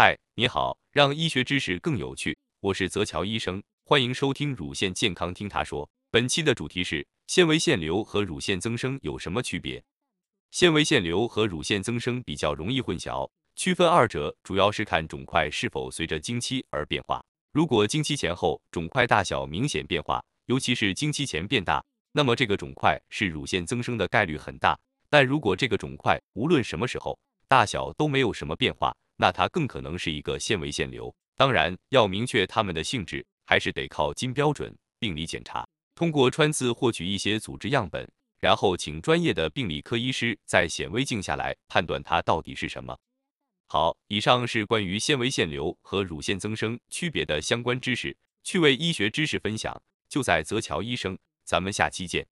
嗨，你好，让医学知识更有趣，我是泽乔医生，欢迎收听乳腺健康听他说。本期的主题是纤维腺瘤和乳腺增生有什么区别？纤维腺瘤和乳腺增生比较容易混淆，区分二者主要是看肿块是否随着经期而变化。如果经期前后肿块大小明显变化，尤其是经期前变大，那么这个肿块是乳腺增生的概率很大。但如果这个肿块无论什么时候大小都没有什么变化，那它更可能是一个纤维腺瘤。当然，要明确它们的性质，还是得靠金标准病理检查，通过穿刺获取一些组织样本，然后请专业的病理科医师在显微镜下来判断它到底是什么。好，以上是关于纤维腺瘤和乳腺增生区别的相关知识，趣味医学知识分享就在泽乔医生，咱们下期见。